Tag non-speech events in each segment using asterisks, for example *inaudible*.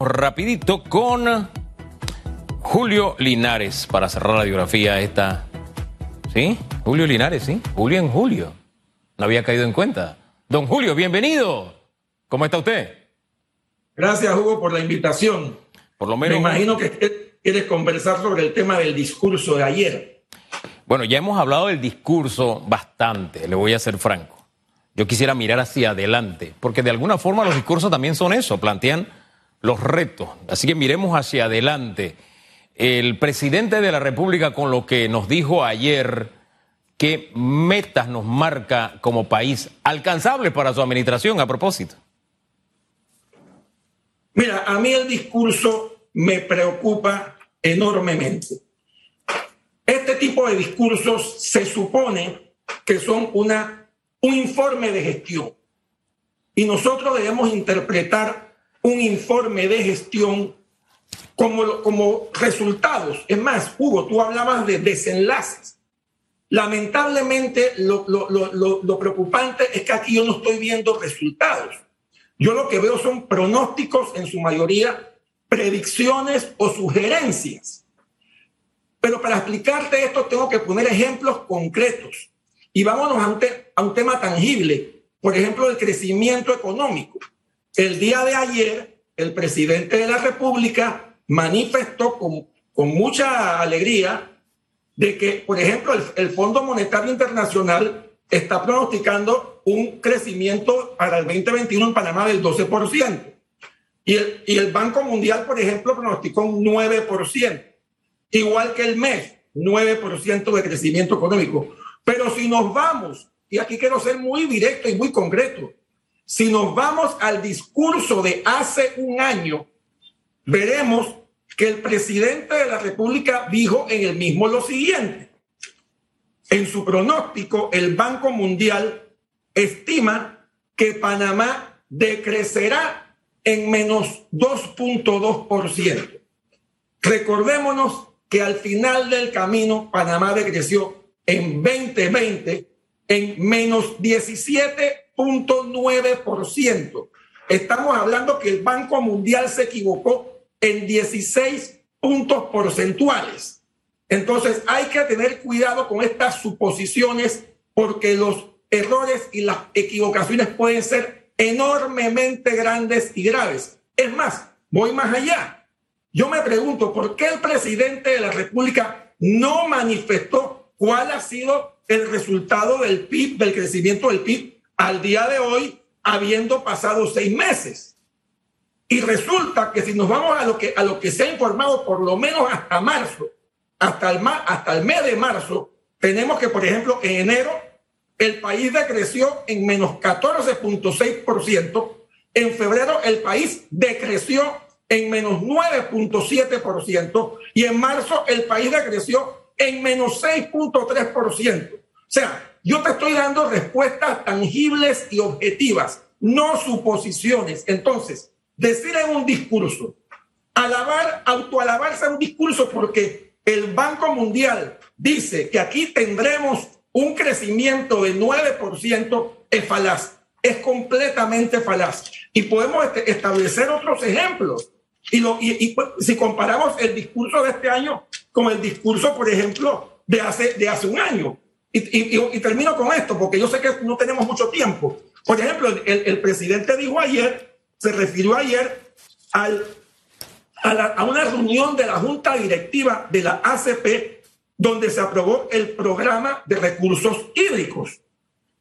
rapidito con Julio Linares para cerrar la biografía esta. ¿Sí? Julio Linares, ¿sí? Julio en Julio. No había caído en cuenta. Don Julio, bienvenido. ¿Cómo está usted? Gracias, Hugo, por la invitación. Por lo menos. Me imagino que quieres conversar sobre el tema del discurso de ayer. Bueno, ya hemos hablado del discurso bastante, le voy a ser franco. Yo quisiera mirar hacia adelante, porque de alguna forma los discursos también son eso, plantean los retos. Así que miremos hacia adelante. El presidente de la República con lo que nos dijo ayer, qué metas nos marca como país alcanzables para su administración a propósito. Mira, a mí el discurso me preocupa enormemente. Este tipo de discursos se supone que son una, un informe de gestión y nosotros debemos interpretar un informe de gestión como, como resultados. Es más, Hugo, tú hablabas de desenlaces. Lamentablemente, lo, lo, lo, lo, preocupante es que aquí yo no estoy viendo resultados. Yo lo que veo son pronósticos, en su mayoría, predicciones o sugerencias. Pero para explicarte esto tengo que poner ejemplos concretos. Y vámonos a un, a un tema tangible, por ejemplo, el crecimiento económico. El día de ayer, el presidente de la República manifestó con, mucha alegría de que, por ejemplo, el, el, Fondo Monetario Internacional está pronosticando un crecimiento para el 2021 en Panamá del 12%. Y y el Banco Mundial, por ejemplo, pronosticó un 9%, igual que el MES, 9% de crecimiento económico. Pero si nos vamos, y aquí quiero ser muy directo y muy concreto, si nos vamos al discurso de hace un año, veremos que el presidente de la República dijo en el mismo lo siguiente. En su pronóstico, el Banco Mundial estima que Panamá decrecerá en menos 2.2%. Recordémonos que al final del camino Panamá decreció en 2020 en menos 17 ciento. Estamos hablando que el Banco Mundial se equivocó en 16 puntos porcentuales. Entonces hay que tener cuidado con estas suposiciones porque los errores y las equivocaciones pueden ser enormemente grandes y graves. Es más, voy más allá. Yo me pregunto, ¿por qué el presidente de la República no manifestó cuál ha sido el resultado del PIB, del crecimiento del PIB al día de hoy, habiendo pasado seis meses. Y resulta que si nos vamos a lo que, a lo que se ha informado por lo menos hasta marzo, hasta el, hasta el mes de marzo, tenemos que, por ejemplo, en enero el país decreció en menos 14.6%, en febrero el país decreció en menos 9.7% y en marzo el país decreció en menos 6.3%. O sea, yo te estoy dando respuestas tangibles y objetivas, no suposiciones. Entonces, decir en un discurso, alabar, autoalabarse en un discurso porque el Banco Mundial dice que aquí tendremos un crecimiento de 9% es falaz, es completamente falaz. Y podemos este, establecer otros ejemplos. Y, lo, y, y, pues, si comparamos el discurso de este año con el discurso, por ejemplo, de hace, de hace un año, y, y, y, termino con esto, porque yo sé que no tenemos mucho tiempo. Por ejemplo, el, el presidente dijo ayer, se refirió ayer al, a, la, a, una reunión de la Junta Directiva de la ACP, donde se aprobó el programa de recursos hídricos.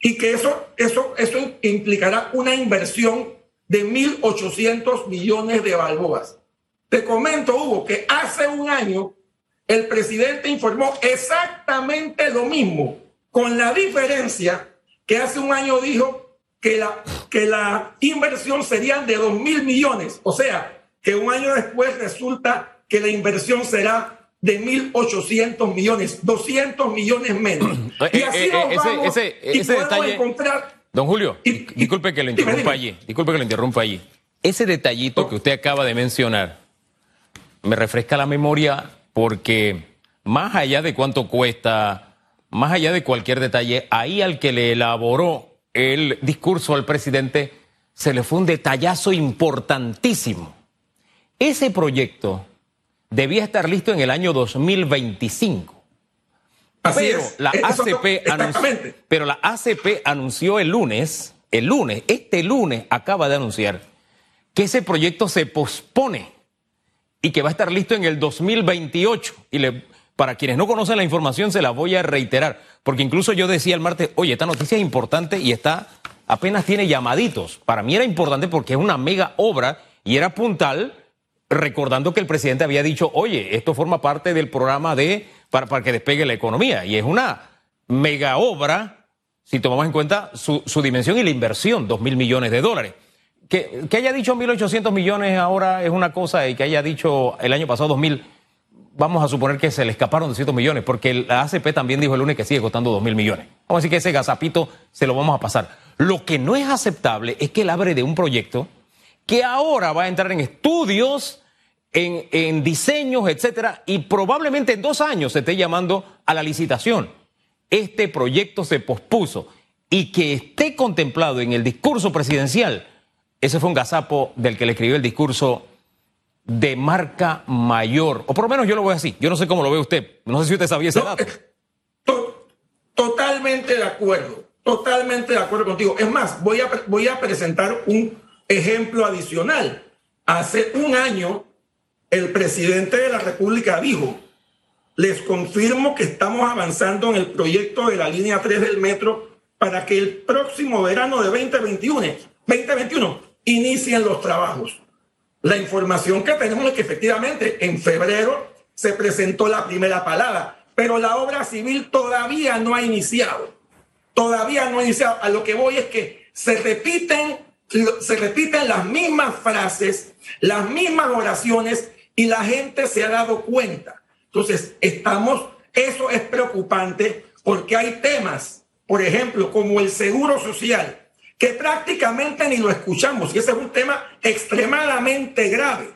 Y que eso, eso, eso implicará una inversión de 1.800 millones de balboas. Te comento, Hugo, que hace un año el presidente informó exactamente lo mismo, con la diferencia que hace un año dijo que la, que la inversión sería de 2 mil millones, o sea, que un año después resulta que la inversión será de 1.800 millones, 200 millones menos. *clears throat* y así eh, eh, vamos ese, ese, ese detalle, encontrar... Don Julio, y, disculpe que lo interrumpa dime, dime. allí, disculpe que lo interrumpa allí. Ese detallito que usted acaba de mencionar me refresca la memoria porque más allá de cuánto cuesta, más allá de cualquier detalle, ahí al que le elaboró el discurso al presidente se le fue un detallazo importantísimo. Ese proyecto debía estar listo en el año 2025. pero, La ACP anunció, pero la ACP anunció el lunes, el lunes, este lunes acaba de anunciar que ese proyecto se pospone y que va a estar listo en el 2028. Y le, para quienes no conocen la información se la voy a reiterar, porque incluso yo decía el martes, oye, esta noticia es importante y está apenas tiene llamaditos. Para mí era importante porque es una mega obra y era puntal recordando que el presidente había dicho, oye, esto forma parte del programa de para, que despegue la economía. Y es una mega obra, si tomamos en cuenta su dimensión y la inversión, dos mil millones de dólares. Que, que haya dicho 1.800 millones ahora es una cosa y que haya dicho el año pasado 2.000, vamos a suponer que se le escaparon 200 millones, porque la ACP también dijo el lunes que sigue costando 2.000 millones. Vamos a decir que ese gazapito se lo vamos a pasar. Lo que no es aceptable es que él abre de un proyecto que ahora va a entrar en estudios, en, en diseños, etcétera, y probablemente en dos años se esté llamando a la licitación. Este proyecto se pospuso y que esté contemplado en el discurso presidencial, ese fue un gazapo del que le escribió el discurso de marca mayor, o por lo menos yo lo veo así. Yo no sé cómo lo ve usted. No sé si usted sabía ese dato. Totalmente de acuerdo, totalmente de acuerdo contigo. Es más, voy a, voy a presentar un ejemplo adicional. Hace un año, el presidente de la República dijo, les confirmo que estamos avanzando en el proyecto de la línea 3 del metro para que el próximo verano de 2021, 2021 inicien los trabajos. La información que tenemos es que efectivamente en febrero se presentó la primera palabra, pero la obra civil todavía no ha iniciado. Todavía no ha iniciado. A lo que voy es que se repiten, se repiten las mismas frases, las mismas oraciones y la gente se ha dado cuenta. Entonces, estamos, eso es preocupante porque hay temas, por ejemplo, como el seguro social, que prácticamente ni lo escuchamos. Y ese es un tema extremadamente grave.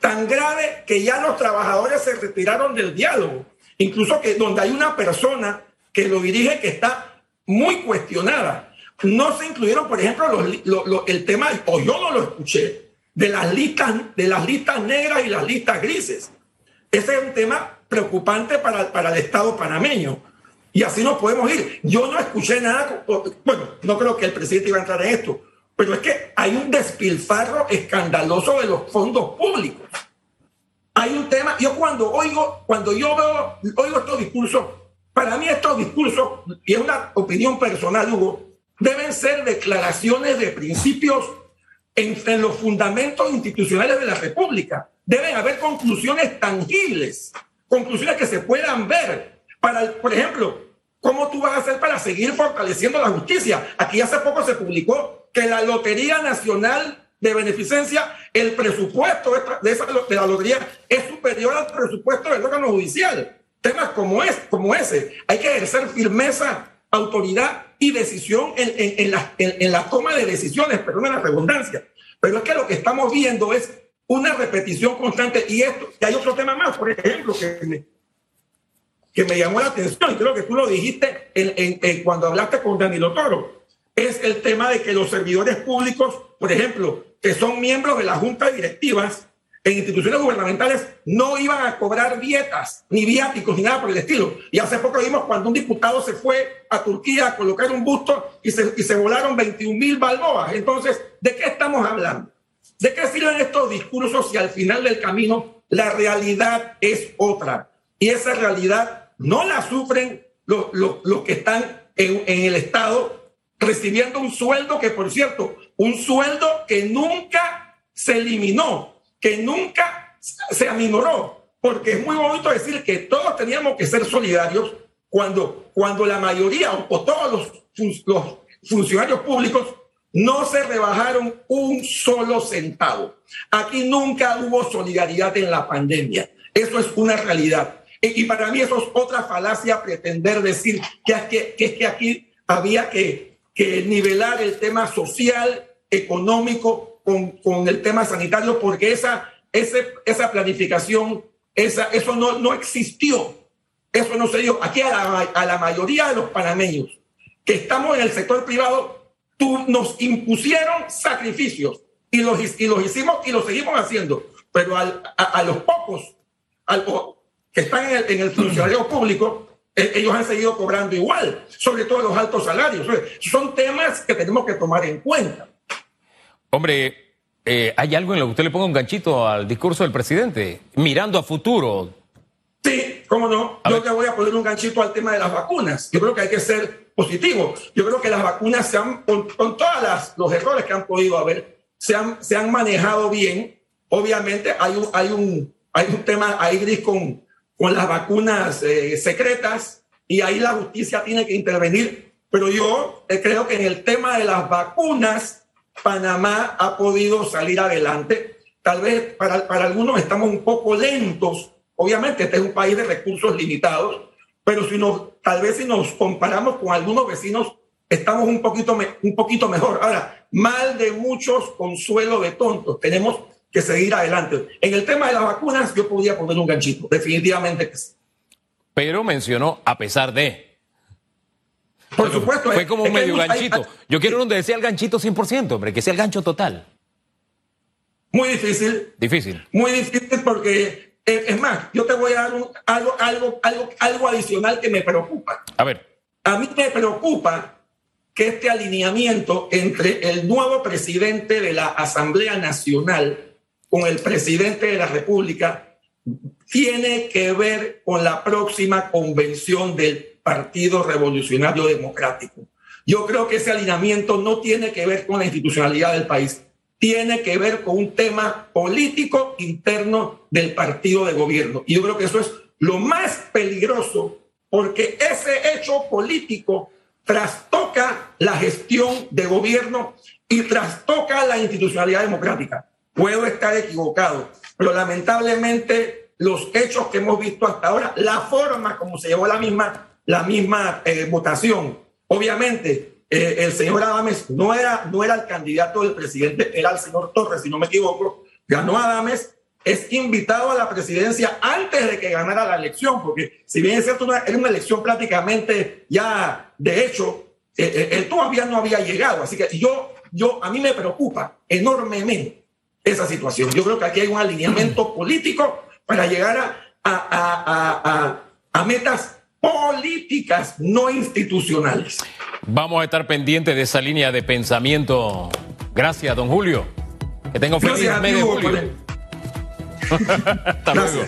Tan grave que ya los trabajadores se retiraron del diálogo. Incluso que donde hay una persona que lo dirige que está muy cuestionada. No se incluyeron, por ejemplo, el tema, o yo no lo escuché, de las listas, de las listas negras y las listas grises. Ese es un tema preocupante para, para el Estado panameño. Y así nos podemos ir. Yo no escuché nada, bueno, no creo que el presidente iba a entrar en esto, pero es que hay un despilfarro escandaloso de los fondos públicos. Hay un tema, yo cuando oigo, cuando yo veo, oigo estos discursos, para mí estos discursos, y es una opinión personal, Hugo, deben ser declaraciones de principios entre los fundamentos institucionales de la República. Deben haber conclusiones tangibles, conclusiones que se puedan ver, para, por ejemplo, ¿cómo tú vas a hacer para seguir fortaleciendo la justicia? Aquí hace poco se publicó que la Lotería Nacional de Beneficencia, el presupuesto de, esa, de la lotería es superior al presupuesto del órgano judicial. Temas como, es, como ese, hay que ejercer firmeza, autoridad y decisión en, en, la, en, la, toma de decisiones, perdón la redundancia. Pero es que lo que estamos viendo es una repetición constante y esto, y hay otro tema más, por ejemplo, que que me llamó la atención, y creo que tú lo dijiste en, cuando hablaste con Danilo Toro, es el tema de que los servidores públicos, por ejemplo, que son miembros de la junta directivas en instituciones gubernamentales, no iban a cobrar dietas, ni viáticos, ni nada por el estilo. Y hace poco vimos cuando un diputado se fue a Turquía a colocar un busto y se, y se volaron 21 mil balboas. Entonces, ¿de qué estamos hablando? ¿De qué sirven estos discursos si al final del camino la realidad es otra? Y esa realidad no la sufren los, que están en, el Estado recibiendo un sueldo que, por cierto, un sueldo que nunca se eliminó, que nunca se aminoró, porque es muy bonito decir que todos teníamos que ser solidarios cuando, cuando la mayoría o, todos los, los funcionarios públicos no se rebajaron un solo centavo. Aquí nunca hubo solidaridad en la pandemia. Eso es una realidad. Y para mí eso es otra falacia pretender decir que, que, que aquí había que, que, nivelar el tema social, económico con, con el tema sanitario, porque esa, ese, esa planificación, esa, eso no, no existió. Eso no se dio. Aquí a la, a la mayoría de los panameños que estamos en el sector privado, tú, nos impusieron sacrificios y los, y los hicimos y los seguimos haciendo pero a, los pocos que están en el, en el funcionario *clears throat* público, eh, ellos han seguido cobrando igual, sobre todo los altos salarios. Son temas que tenemos que tomar en cuenta. Hombre, eh, ¿hay algo en lo que usted le ponga un ganchito al discurso del presidente? Mirando a futuro. Sí, cómo no. Yo le voy a poner un ganchito al tema de las vacunas. Yo creo que hay que ser positivo. Yo creo que las vacunas se han, con, con todos los errores que han podido haber, se han, se han manejado bien. Obviamente hay un, hay un, hay un tema ahí gris con, con las vacunas eh, secretas y ahí la justicia tiene que intervenir. Pero yo eh, creo que en el tema de las vacunas, Panamá ha podido salir adelante. Tal vez para, para algunos estamos un poco lentos. Obviamente este es un país de recursos limitados, pero si nos, tal vez si nos comparamos con algunos vecinos, estamos un poquito, un poquito mejor. Ahora, mal de muchos, consuelo de tontos. Tenemos que seguir adelante. En el tema de las vacunas, yo podría poner un ganchito, definitivamente que sí. Pero mencionó a pesar de. Por supuesto. Fue como un medio ganchito. yo quiero donde sea el ganchito 100%, hombre, que sea el gancho total. Muy difícil. Difícil. Muy difícil porque, eh, es más, yo te voy a dar algo, algo, algo, algo adicional que me preocupa. A ver. A mí me preocupa que este alineamiento entre el nuevo presidente de la Asamblea Nacional con el presidente de la República tiene que ver con la próxima convención del Partido Revolucionario Democrático. Yo creo que ese alineamiento no tiene que ver con la institucionalidad del país, tiene que ver con un tema político interno del partido de gobierno. Y yo creo que eso es lo más peligroso, porque ese hecho político trastoca la gestión de gobierno y trastoca la institucionalidad democrática. Puedo estar equivocado, pero lamentablemente los hechos que hemos visto hasta ahora, la forma como se llevó la misma, la misma eh, votación, obviamente eh, el señor Adames no era, no era el candidato del presidente, era el señor Torres, si no me equivoco, ganó Adames, es invitado a la presidencia antes de que ganara la elección, porque si bien es cierto, era una elección prácticamente ya de hecho, eh, él todavía no había llegado, así que yo, yo, a mí me preocupa enormemente esa situación. Yo creo que aquí hay un alineamiento político para llegar a, a, metas políticas, no institucionales. Vamos a estar pendientes de esa línea de pensamiento. Gracias, don Julio. Que tenga un feliz mes de julio. *laughs* Hasta luego.